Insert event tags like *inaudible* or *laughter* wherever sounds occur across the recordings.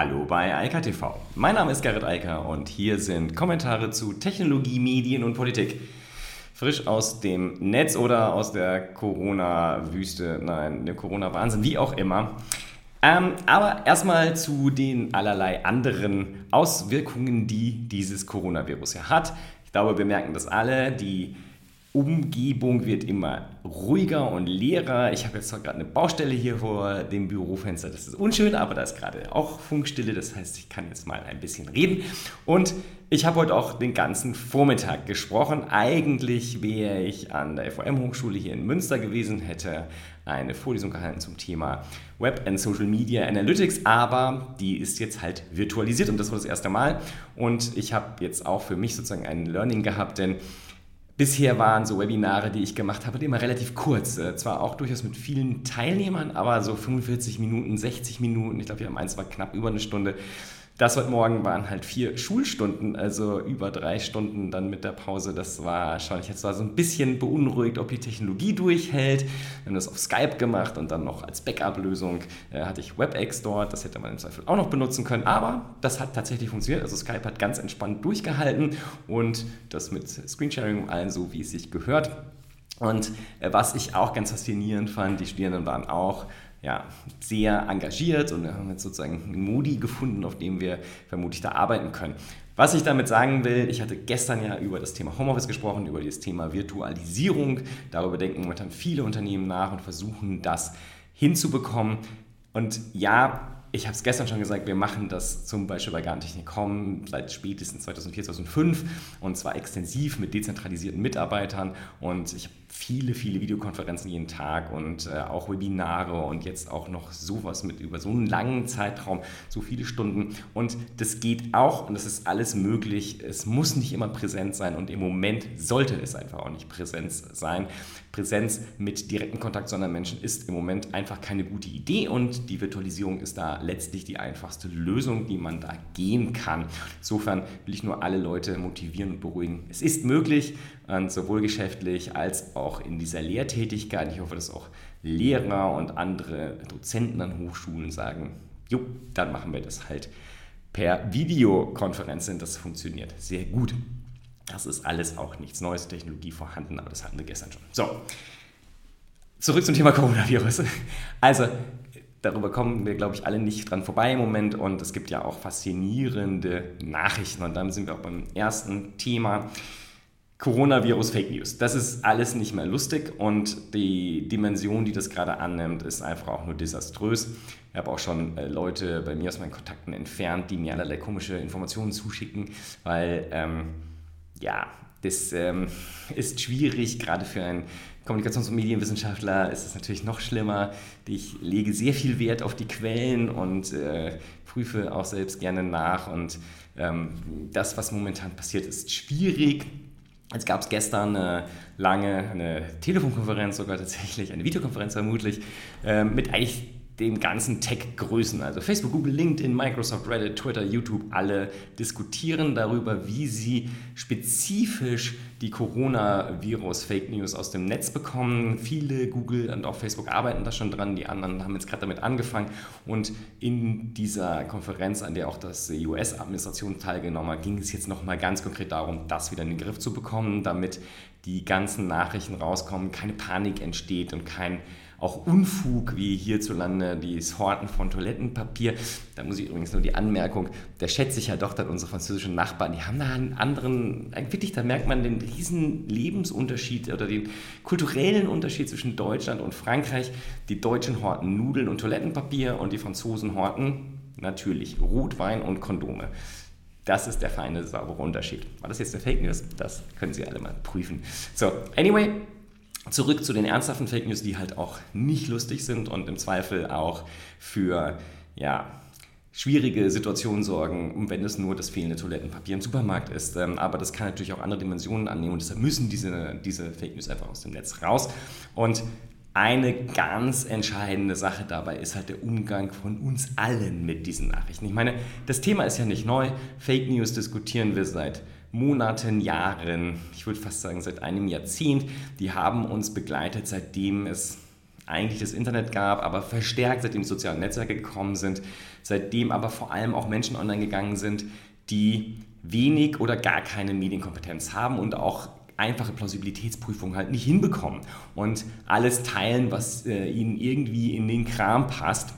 Hallo bei Eika TV. Mein Name ist Gerrit Eiker und hier sind Kommentare zu Technologie, Medien und Politik. Frisch aus dem Netz oder aus der Corona-Wüste, nein, dem Corona-Wahnsinn, wie auch immer. Ähm, aber erstmal zu den allerlei anderen Auswirkungen, die dieses Coronavirus ja hat. Ich glaube, wir merken das alle. Die Umgebung wird immer ruhiger und leerer. Ich habe jetzt gerade eine Baustelle hier vor dem Bürofenster, das ist unschön, aber da ist gerade auch Funkstille, das heißt, ich kann jetzt mal ein bisschen reden. Und ich habe heute auch den ganzen Vormittag gesprochen. Eigentlich wäre ich an der FOM-Hochschule hier in Münster gewesen, hätte eine Vorlesung gehalten zum Thema Web and Social Media Analytics, aber die ist jetzt halt virtualisiert und das war das erste Mal. Und ich habe jetzt auch für mich sozusagen ein Learning gehabt, denn Bisher waren so Webinare, die ich gemacht habe, immer relativ kurz. Äh, zwar auch durchaus mit vielen Teilnehmern, aber so 45 Minuten, 60 Minuten. Ich glaube, wir haben eins war knapp über eine Stunde. Das heute Morgen waren halt vier Schulstunden, also über drei Stunden dann mit der Pause. Das war schon, ich jetzt war so ein bisschen beunruhigt, ob die Technologie durchhält. Wir haben das auf Skype gemacht und dann noch als Backup-Lösung äh, hatte ich WebEx dort. Das hätte man im Zweifel auch noch benutzen können, aber das hat tatsächlich funktioniert. Also Skype hat ganz entspannt durchgehalten und das mit Screensharing und allen so, wie es sich gehört. Und äh, was ich auch ganz faszinierend fand, die Studierenden waren auch ja, sehr engagiert und wir haben jetzt sozusagen einen Modi gefunden, auf dem wir vermutlich da arbeiten können. Was ich damit sagen will, ich hatte gestern ja über das Thema Homeoffice gesprochen, über das Thema Virtualisierung. Darüber denken momentan viele Unternehmen nach und versuchen das hinzubekommen. Und ja, ich habe es gestern schon gesagt, wir machen das zum Beispiel bei Garntechnik.com seit spätestens 2004, 2005 und zwar extensiv mit dezentralisierten Mitarbeitern und ich habe viele, viele Videokonferenzen jeden Tag und äh, auch Webinare und jetzt auch noch sowas mit über so einen langen Zeitraum, so viele Stunden und das geht auch und das ist alles möglich. Es muss nicht immer präsent sein und im Moment sollte es einfach auch nicht Präsenz sein. Präsenz mit direktem Kontakt zu anderen Menschen ist im Moment einfach keine gute Idee und die Virtualisierung ist da letztlich die einfachste Lösung, die man da gehen kann. Insofern will ich nur alle Leute motivieren und beruhigen. Es ist möglich, sowohl geschäftlich als auch in dieser Lehrtätigkeit. Ich hoffe, dass auch Lehrer und andere Dozenten an Hochschulen sagen, jo, dann machen wir das halt per Videokonferenz, denn das funktioniert sehr gut. Das ist alles auch nichts Neues, Technologie vorhanden, aber das hatten wir gestern schon. So, zurück zum Thema Coronavirus. *laughs* Also, darüber kommen wir, glaube ich, alle nicht dran vorbei im Moment und es gibt ja auch faszinierende Nachrichten und dann sind wir auch beim ersten Thema. Coronavirus Fake News. Das ist alles nicht mehr lustig und die Dimension, die das gerade annimmt, ist einfach auch nur desaströs. Ich habe auch schon äh, Leute bei mir aus meinen Kontakten entfernt, die mir allerlei komische Informationen zuschicken, weil ähm, ja, das ähm, *laughs* ist schwierig, gerade für einen Kommunikations- und Medienwissenschaftler ist es natürlich noch schlimmer. Ich lege sehr viel Wert auf die Quellen und äh, prüfe auch selbst gerne nach. Und ähm, das, was momentan passiert, ist schwierig. Jetzt gab es gestern eine lange eine Telefonkonferenz, sogar tatsächlich eine Videokonferenz vermutlich, äh, mit eigentlich den ganzen Tech-Größen, also Facebook, Google, LinkedIn, Microsoft, Reddit, Twitter, YouTube, alle diskutieren darüber, wie sie spezifisch die Coronavirus-Fake News aus dem Netz bekommen. Viele Google und auch Facebook arbeiten da schon dran, die anderen haben jetzt gerade damit angefangen. Und in dieser Konferenz, an der auch das US-Administration teilgenommen hat, ging es jetzt nochmal ganz konkret darum, das wieder in den Griff zu bekommen, damit die ganzen Nachrichten rauskommen, keine Panik entsteht und kein auch Unfug wie hierzulande das Horten von Toilettenpapier. Da muss ich übrigens nur die Anmerkung, da schätze ich ja doch dann unsere französischen Nachbarn, die haben da einen anderen, wirklich, da merkt man den riesen Lebensunterschied oder den kulturellen Unterschied zwischen Deutschland und Frankreich. Die Deutschen horten Nudeln und Toilettenpapier und die Franzosen horten natürlich Rotwein und Kondome. Das ist der feine, saubere Unterschied. War das jetzt eine Fake News? Das können Sie alle mal prüfen. So, anyway, Zurück zu den ernsthaften Fake News, die halt auch nicht lustig sind und im Zweifel auch für ja, schwierige Situationen sorgen, wenn es nur das fehlende Toilettenpapier im Supermarkt ist. Ähm, aber das kann natürlich auch andere Dimensionen annehmen und deshalb müssen diese, diese Fake News einfach aus dem Netz raus. Und eine ganz entscheidende Sache dabei ist halt der Umgang von uns allen mit diesen Nachrichten. Ich meine, das Thema ist ja nicht neu. Fake News diskutieren wir seit Monaten, Jahren, ich würde fast sagen seit einem Jahrzehnt. Die haben uns begleitet, seitdem es eigentlich das Internet gab, aber verstärkt seitdem die sozialen Netzwerke gekommen sind, seitdem aber vor allem auch Menschen online gegangen sind, die wenig oder gar keine Medienkompetenz haben und auch einfache Plausibilitätsprüfungen halt nicht hinbekommen und alles teilen, was äh, ihnen irgendwie in den Kram passt.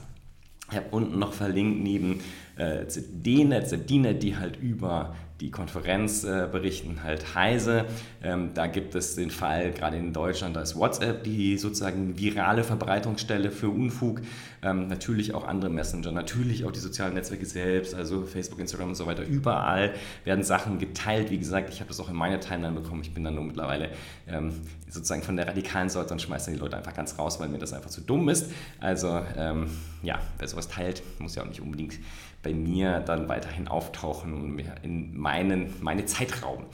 Ich habe unten noch verlinkt neben ZDNet, ZDNet, die halt über die Konferenz äh, berichten halt Heise. Ähm, da gibt es den Fall, gerade in Deutschland, da ist WhatsApp die sozusagen virale Verbreitungsstelle für Unfug. Ähm, natürlich auch andere Messenger, natürlich auch die sozialen Netzwerke selbst, also Facebook, Instagram und so weiter. Überall werden Sachen geteilt. Wie gesagt, ich habe das auch in meine Timeline bekommen. Ich bin dann nur mittlerweile ähm, sozusagen von der radikalen Sorte und schmeiße die Leute einfach ganz raus, weil mir das einfach zu dumm ist. Also ähm, ja, wer sowas teilt, muss ja auch nicht unbedingt bei mir dann weiterhin auftauchen und in meinen, meine Zeit rauben.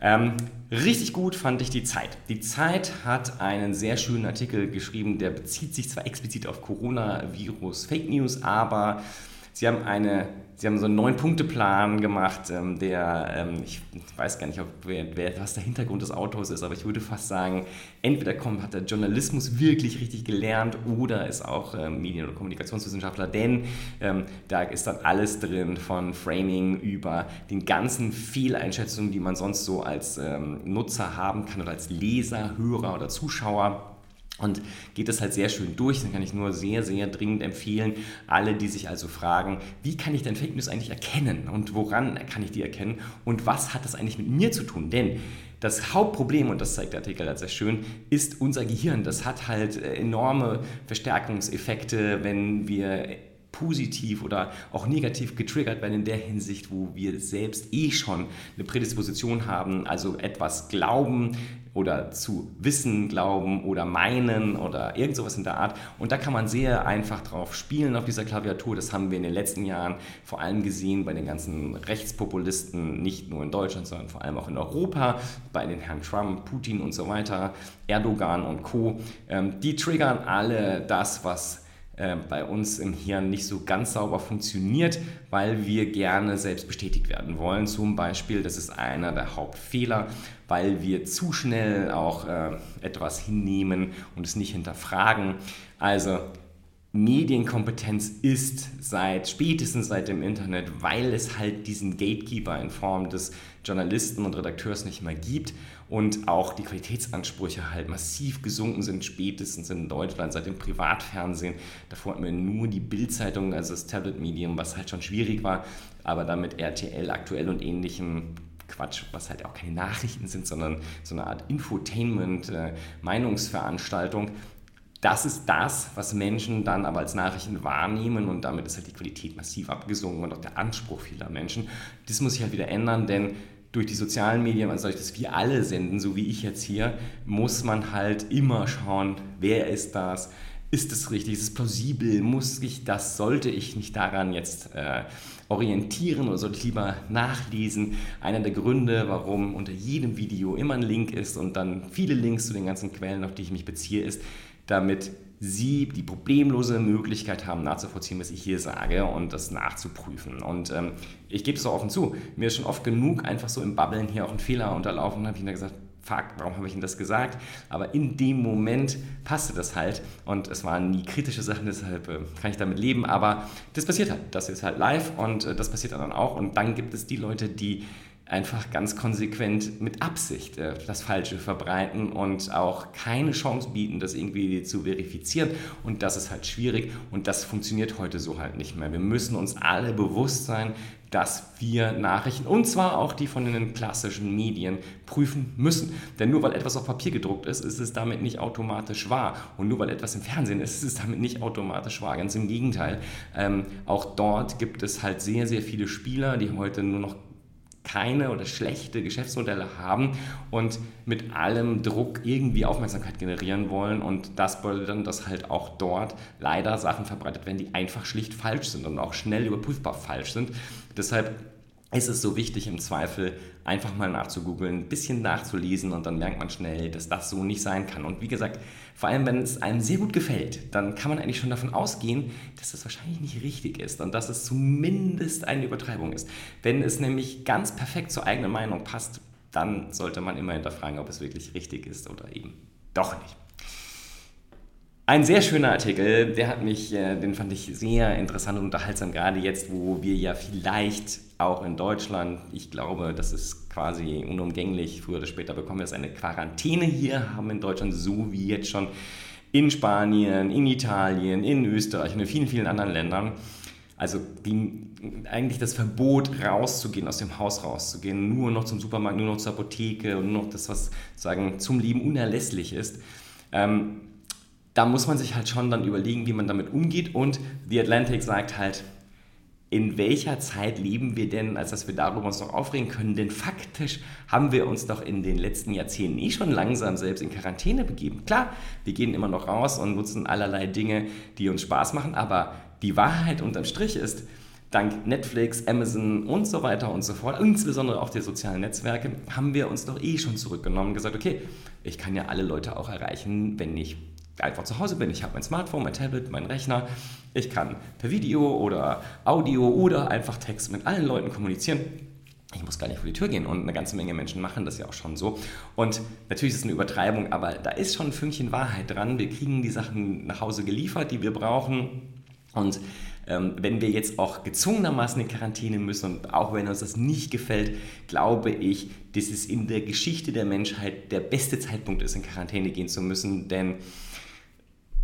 Ähm, richtig gut fand ich die Zeit. Die Zeit hat einen sehr schönen Artikel geschrieben, der bezieht sich zwar explizit auf Coronavirus, Fake News, aber sie haben eine Sie haben so einen Neun-Punkte-Plan gemacht, ähm, der, ähm, ich weiß gar nicht, ob, wer, wer, was der Hintergrund des Autors ist, aber ich würde fast sagen, entweder kommt, hat er Journalismus wirklich richtig gelernt oder ist auch ähm, Medien- oder Kommunikationswissenschaftler, denn ähm, da ist dann alles drin von Framing über den ganzen Fehleinschätzungen, die man sonst so als ähm, Nutzer haben kann oder als Leser, Hörer oder Zuschauer und geht das halt sehr schön durch. Dann kann ich nur sehr, sehr dringend empfehlen, alle, die sich also fragen, wie kann ich denn Fake News eigentlich erkennen und woran kann ich die erkennen und was hat das eigentlich mit mir zu tun? Denn das Hauptproblem, und das zeigt der Artikel halt sehr schön, ist unser Gehirn. Das hat halt äh, enorme Verstärkungseffekte, wenn wir positiv oder auch negativ getriggert werden in der Hinsicht, wo wir selbst eh schon eine Prädisposition haben, also etwas glauben oder zu wissen glauben oder meinen oder irgend sowas in der Art. Und da kann man sehr einfach drauf spielen auf dieser Klaviatur. Das haben wir in den letzten Jahren vor allem gesehen bei den ganzen Rechtspopulisten, nicht nur in Deutschland, sondern vor allem auch in Europa, bei den Herrn Trump, Putin und so weiter, Erdogan und Co. Ähm, die triggern alle das, was äh, bei uns im Hirn nicht so ganz sauber funktioniert, weil wir gerne selbst bestätigt werden wollen. Zum Beispiel, das ist einer der Hauptfehler, weil wir zu schnell auch äh, etwas hinnehmen und es nicht hinterfragen. Also Medienkompetenz ist seit spätestens seit dem Internet, weil es halt diesen Gatekeeper in Form des Journalisten und Redakteurs nicht mehr gibt und auch die Qualitätsansprüche halt massiv gesunken sind, spätestens in Deutschland seit dem Privatfernsehen. Davor hatten wir nur die Bildzeitung, also das Tablet-Medium, was halt schon schwierig war, aber damit RTL aktuell und ähnlichem Quatsch, was halt auch keine Nachrichten sind, sondern so eine Art Infotainment, äh, Meinungsveranstaltung. Das ist das, was Menschen dann aber als Nachrichten wahrnehmen und damit ist halt die Qualität massiv abgesunken und auch der Anspruch vieler Menschen. Das muss sich halt wieder ändern, denn durch die sozialen Medien, also dadurch, dass wir alle senden, so wie ich jetzt hier, muss man halt immer schauen, wer ist das, ist es richtig, ist es plausibel, muss ich das, sollte ich nicht daran jetzt äh, orientieren oder sollte ich lieber nachlesen. Einer der Gründe, warum unter jedem Video immer ein Link ist und dann viele Links zu den ganzen Quellen, auf die ich mich beziehe, ist, damit Sie die problemlose Möglichkeit haben, nachzuvollziehen, was ich hier sage und das nachzuprüfen. Und ähm, ich gebe es auch offen zu, mir ist schon oft genug einfach so im Babbeln hier auch ein Fehler unterlaufen. Dann habe ich dann gesagt, fuck, warum habe ich Ihnen das gesagt? Aber in dem Moment passte das halt und es waren nie kritische Sachen, deshalb äh, kann ich damit leben. Aber das passiert halt, das ist halt live und äh, das passiert dann auch. Und dann gibt es die Leute, die einfach ganz konsequent mit Absicht äh, das Falsche verbreiten und auch keine Chance bieten, das irgendwie zu verifizieren. Und das ist halt schwierig und das funktioniert heute so halt nicht mehr. Wir müssen uns alle bewusst sein, dass wir Nachrichten, und zwar auch die von den klassischen Medien, prüfen müssen. Denn nur weil etwas auf Papier gedruckt ist, ist es damit nicht automatisch wahr. Und nur weil etwas im Fernsehen ist, ist es damit nicht automatisch wahr. Ganz im Gegenteil. Ähm, auch dort gibt es halt sehr, sehr viele Spieler, die heute nur noch keine oder schlechte Geschäftsmodelle haben und mit allem Druck irgendwie Aufmerksamkeit generieren wollen. Und das bedeutet dann, dass halt auch dort leider Sachen verbreitet werden, die einfach schlicht falsch sind und auch schnell überprüfbar falsch sind. Deshalb ist es so wichtig, im Zweifel einfach mal nachzugoogeln, ein bisschen nachzulesen und dann merkt man schnell, dass das so nicht sein kann. Und wie gesagt, vor allem wenn es einem sehr gut gefällt, dann kann man eigentlich schon davon ausgehen, dass das wahrscheinlich nicht richtig ist und dass es zumindest eine Übertreibung ist. Wenn es nämlich ganz perfekt zur eigenen Meinung passt, dann sollte man immer hinterfragen, ob es wirklich richtig ist oder eben doch nicht. Ein sehr schöner Artikel, der hat mich, äh, den fand ich sehr interessant und unterhaltsam, gerade jetzt, wo wir ja vielleicht auch in Deutschland, ich glaube, das ist quasi unumgänglich, früher oder später bekommen wir es eine Quarantäne hier, haben in Deutschland so wie jetzt schon in Spanien, in Italien, in Österreich und in vielen, vielen anderen Ländern. Also die, eigentlich das Verbot, rauszugehen, aus dem Haus rauszugehen, nur noch zum Supermarkt, nur noch zur Apotheke und nur noch das, was sagen zum Leben unerlässlich ist. Ähm, da muss man sich halt schon dann überlegen, wie man damit umgeht. Und The Atlantic sagt halt, in welcher Zeit leben wir denn, als dass wir darüber uns noch aufregen können? Denn faktisch haben wir uns doch in den letzten Jahrzehnten eh schon langsam selbst in Quarantäne begeben. Klar, wir gehen immer noch raus und nutzen allerlei Dinge, die uns Spaß machen, aber die Wahrheit unterm Strich ist, dank Netflix, Amazon und so weiter und so fort, insbesondere auch der sozialen Netzwerke, haben wir uns doch eh schon zurückgenommen und gesagt, okay, ich kann ja alle Leute auch erreichen, wenn ich einfach zu Hause bin. Ich habe mein Smartphone, mein Tablet, meinen Rechner. Ich kann per Video oder Audio oder einfach Text mit allen Leuten kommunizieren. Ich muss gar nicht vor die Tür gehen und eine ganze Menge Menschen machen das ja auch schon so. Und natürlich ist es eine Übertreibung, aber da ist schon ein Fünkchen Wahrheit dran. Wir kriegen die Sachen nach Hause geliefert, die wir brauchen. Und ähm, wenn wir jetzt auch gezwungenermaßen in Quarantäne müssen und auch wenn uns das nicht gefällt, glaube ich, dass es in der Geschichte der Menschheit der beste Zeitpunkt ist, in Quarantäne gehen zu müssen, denn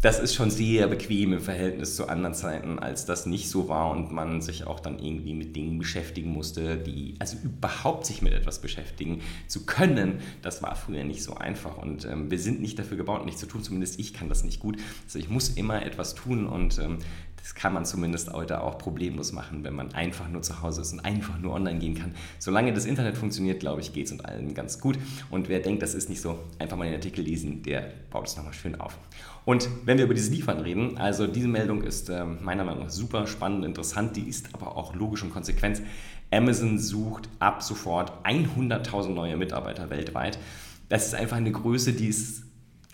das ist schon sehr bequem im Verhältnis zu anderen Zeiten, als das nicht so war und man sich auch dann irgendwie mit Dingen beschäftigen musste, die, also überhaupt sich mit etwas beschäftigen zu können, das war früher nicht so einfach und ähm, wir sind nicht dafür gebaut, nichts zu tun, zumindest ich kann das nicht gut. Also ich muss immer etwas tun und ähm, das kann man zumindest heute auch problemlos machen, wenn man einfach nur zu Hause ist und einfach nur online gehen kann. Solange das Internet funktioniert, glaube ich, geht es uns allen ganz gut. Und wer denkt, das ist nicht so, einfach mal den Artikel lesen, der baut es nochmal schön auf. Und wenn wir über dieses Liefern reden, also diese Meldung ist äh, meiner Meinung nach super spannend, interessant, die ist aber auch logisch und konsequent. Amazon sucht ab sofort 100.000 neue Mitarbeiter weltweit. Das ist einfach eine Größe, die ist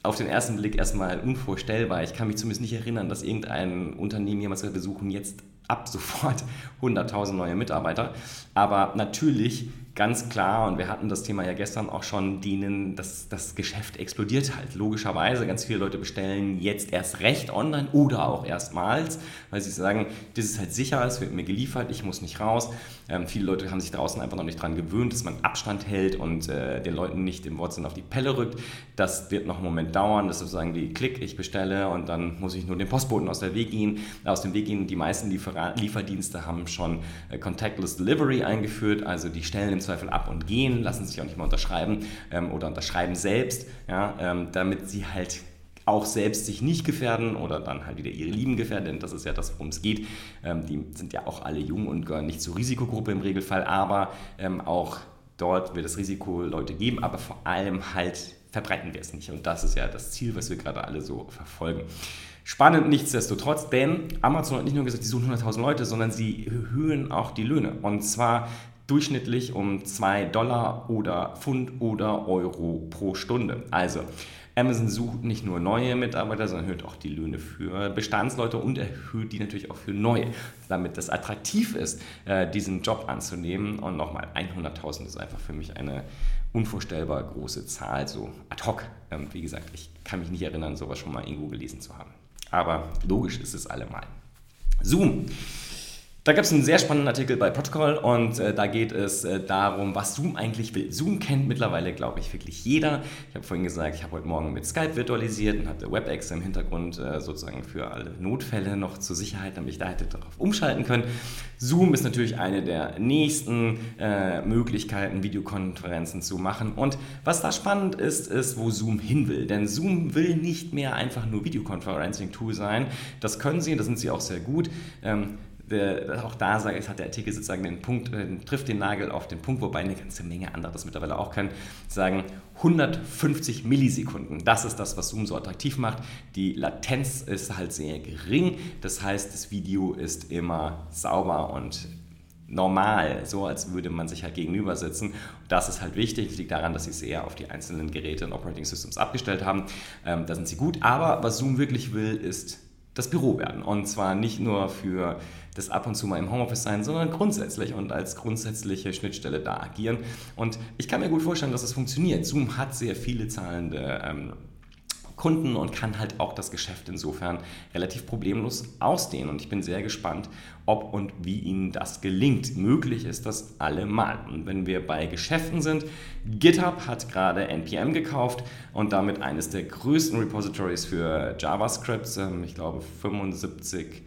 auf den ersten Blick erstmal unvorstellbar. Ich kann mich zumindest nicht erinnern, dass irgendein Unternehmen jemals gesagt, wir suchen jetzt ab sofort 100.000 neue Mitarbeiter. Aber natürlich ganz klar, und wir hatten das Thema ja gestern auch schon, denen das, das Geschäft explodiert halt. Logischerweise, ganz viele Leute bestellen jetzt erst recht online oder auch erstmals, weil sie sagen, das ist halt sicher, es wird mir geliefert, ich muss nicht raus. Ähm, viele Leute haben sich draußen einfach noch nicht daran gewöhnt, dass man Abstand hält und äh, den Leuten nicht im Wortsinn auf die Pelle rückt. Das wird noch einen Moment dauern, das ist sozusagen die Klick, ich bestelle und dann muss ich nur den Postboten aus, der Weg gehen, aus dem Weg gehen. Die meisten Liefer Lieferdienste haben schon äh, Contactless Delivery eingeführt, also die stellen im Zweifel ab und gehen, lassen sich auch nicht mehr unterschreiben ähm, oder unterschreiben selbst, ja, ähm, damit sie halt auch selbst sich nicht gefährden oder dann halt wieder ihre Lieben gefährden, denn das ist ja das, worum es geht. Ähm, die sind ja auch alle jung und gehören nicht zur Risikogruppe im Regelfall, aber ähm, auch dort wird es Risiko Leute geben, aber vor allem halt verbreiten wir es nicht. Und das ist ja das Ziel, was wir gerade alle so verfolgen. Spannend nichtsdestotrotz, denn Amazon hat nicht nur gesagt, sie suchen 100.000 Leute, sondern sie erhöhen auch die Löhne. Und zwar durchschnittlich um 2 Dollar oder Pfund oder Euro pro Stunde. Also Amazon sucht nicht nur neue Mitarbeiter, sondern erhöht auch die Löhne für Bestandsleute und erhöht die natürlich auch für neue, damit es attraktiv ist, äh, diesen Job anzunehmen. Und nochmal, 100.000 ist einfach für mich eine unvorstellbar große Zahl, so ad hoc. Ähm, wie gesagt, ich kann mich nicht erinnern, sowas schon mal irgendwo gelesen zu haben. Aber logisch ist es allemal. Zoom. Da gab es einen sehr spannenden Artikel bei Protocol und äh, da geht es äh, darum, was Zoom eigentlich will. Zoom kennt mittlerweile, glaube ich, wirklich jeder. Ich habe vorhin gesagt, ich habe heute Morgen mit Skype virtualisiert und hatte WebEx im Hintergrund äh, sozusagen für alle Notfälle noch zur Sicherheit, damit ich da hätte darauf umschalten können. Zoom ist natürlich eine der nächsten äh, Möglichkeiten, Videokonferenzen zu machen. Und was da spannend ist, ist, wo Zoom hin will. Denn Zoom will nicht mehr einfach nur Videoconferencing-Tool sein. Das können sie, da sind sie auch sehr gut. Ähm, auch da sage ich, hat der Artikel sozusagen den Punkt, äh, trifft den Nagel auf den Punkt, wobei eine ganze Menge andere das mittlerweile auch können, sagen 150 Millisekunden. Das ist das, was Zoom so attraktiv macht. Die Latenz ist halt sehr gering. Das heißt, das Video ist immer sauber und normal, so als würde man sich halt gegenüber sitzen. Das ist halt wichtig. Das liegt daran, dass sie sehr auf die einzelnen Geräte und Operating Systems abgestellt haben. Ähm, da sind sie gut. Aber was Zoom wirklich will, ist das Büro werden. Und zwar nicht nur für das ab und zu mal im Homeoffice sein, sondern grundsätzlich und als grundsätzliche Schnittstelle da agieren. Und ich kann mir gut vorstellen, dass es das funktioniert. Zoom hat sehr viele zahlende ähm, Kunden und kann halt auch das Geschäft insofern relativ problemlos ausdehnen. Und ich bin sehr gespannt, ob und wie ihnen das gelingt. Möglich ist das allemal. Und wenn wir bei Geschäften sind, GitHub hat gerade NPM gekauft und damit eines der größten Repositories für JavaScript. Ähm, ich glaube 75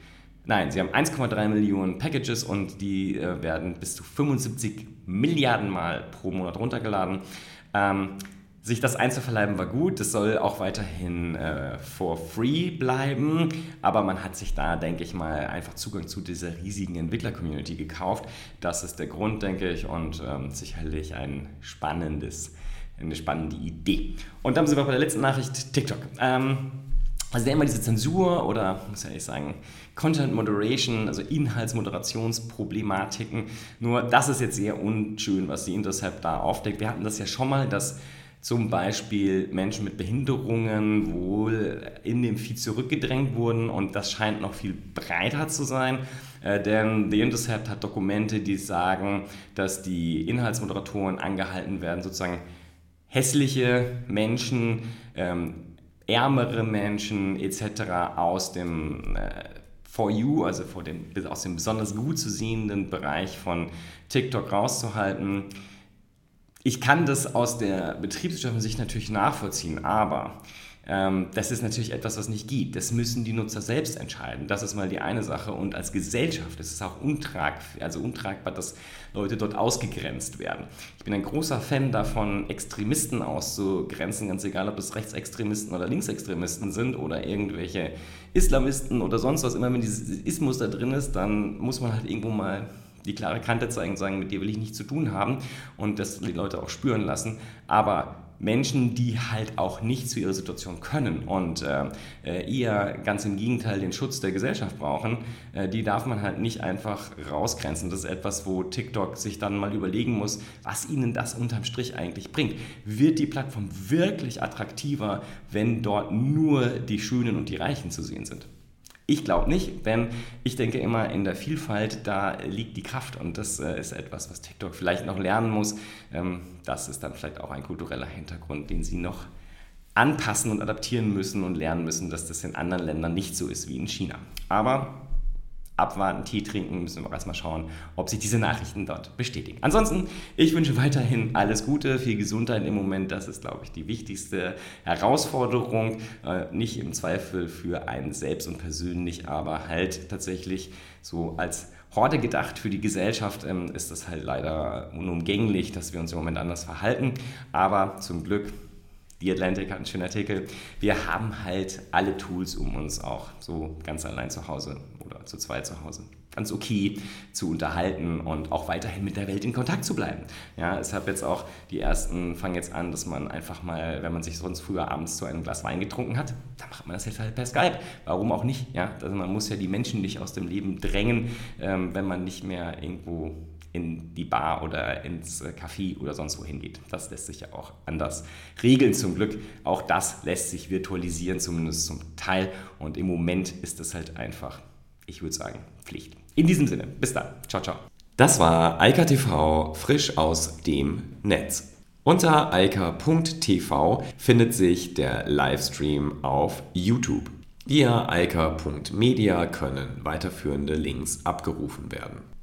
Nein, sie haben 1,3 Millionen Packages und die äh, werden bis zu 75 Milliarden Mal pro Monat runtergeladen. Sich das einzuverleiben war gut, das soll auch weiterhin äh, for free bleiben, aber man hat sich da, denke ich mal, einfach Zugang zu dieser riesigen Entwickler-Community gekauft. Das ist der Grund, denke ich, und ähm, sicherlich ein spannendes, eine spannende Idee. Und dann sind wir bei der letzten Nachricht, TikTok. Ähm, also immer diese Zensur oder, muss ich ehrlich sagen, Content Moderation, also Inhaltsmoderationsproblematiken. Nur das ist jetzt sehr unschön, was die Intercept da aufdeckt. Wir hatten das ja schon mal, dass zum Beispiel Menschen mit Behinderungen wohl in dem Feed zurückgedrängt wurden und das scheint noch viel breiter zu sein, äh, denn The Intercept hat Dokumente, die sagen, dass die Inhaltsmoderatoren angehalten werden, sozusagen hässliche Menschen, ähm, ärmere Menschen etc. aus dem äh, For You, also vor dem, aus dem besonders gut zu sehenden Bereich von TikTok rauszuhalten. Ich kann das aus der betriebswirtschaftlichen Sicht natürlich nachvollziehen, aber ähm, das ist natürlich etwas, was nicht geht. Das müssen die Nutzer selbst entscheiden. Das ist mal die eine Sache. Und als Gesellschaft ist es auch untrag, also untragbar, dass Leute dort ausgegrenzt werden. Ich bin ein großer Fan davon, Extremisten auszugrenzen, ganz egal, ob es Rechtsextremisten oder Linksextremisten sind oder irgendwelche Islamisten oder sonst was. Immer wenn dieses Ismus da drin ist, dann muss man halt irgendwo mal die klare Kante zeigen und sagen, mit dir will ich nichts zu tun haben und das die Leute auch spüren lassen. Aber Menschen, die halt auch nicht zu ihrer Situation können und äh, eher ganz im Gegenteil den Schutz der Gesellschaft brauchen, äh, die darf man halt nicht einfach rausgrenzen. Das ist etwas, wo TikTok sich dann mal überlegen muss, was ihnen das unterm Strich eigentlich bringt. Wird die Plattform wirklich attraktiver, wenn dort nur die Schönen und die Reichen zu sehen sind? Ich glaube nicht, denn ich denke immer, in der Vielfalt, da liegt die Kraft und das äh, ist etwas, was TikTok vielleicht noch lernen muss. Ähm, das ist dann vielleicht auch ein kultureller Hintergrund, den sie noch anpassen und adaptieren müssen und lernen müssen, dass das in anderen Ländern nicht so ist wie in China. Aber abwarten, Tee trinken, müssen wir erstmal schauen, ob sich diese Nachrichten dort bestätigen. Ansonsten, ich wünsche weiterhin alles Gute, viel Gesundheit im Moment. Das ist, glaube ich, die wichtigste Herausforderung. Äh, nicht im Zweifel für einen selbst und persönlich, aber halt tatsächlich so als Horde gedacht für die Gesellschaft ähm, ist das halt leider unumgänglich, dass wir uns im Moment anders verhalten. Aber zum Glück die Atlantic hat einen schönen Artikel. Wir haben halt alle Tools, um uns auch so ganz allein zu Hause oder zu zweit zu Hause ganz okay zu unterhalten und auch weiterhin mit der Welt in Kontakt zu bleiben. Ja, es habe jetzt auch die ersten fangen jetzt an, dass man einfach mal, wenn man sich sonst früher abends zu einem Glas Wein getrunken hat, dann macht man das jetzt halt per Skype. Warum auch nicht? Ja, also man muss ja die Menschen nicht aus dem Leben drängen, ähm, wenn man nicht mehr irgendwo in die Bar oder ins äh, Café oder sonst wohin geht. Das lässt sich ja auch anders regeln zum Glück. Auch das lässt sich virtualisieren, zumindest zum Teil. Und im Moment ist es halt einfach, ich würde sagen, Pflicht. In diesem Sinne, bis dann. Ciao, ciao. Das war Eika TV frisch aus dem Netz. Unter eika.tv findet sich der Livestream auf YouTube. Via eika.media können weiterführende Links abgerufen werden.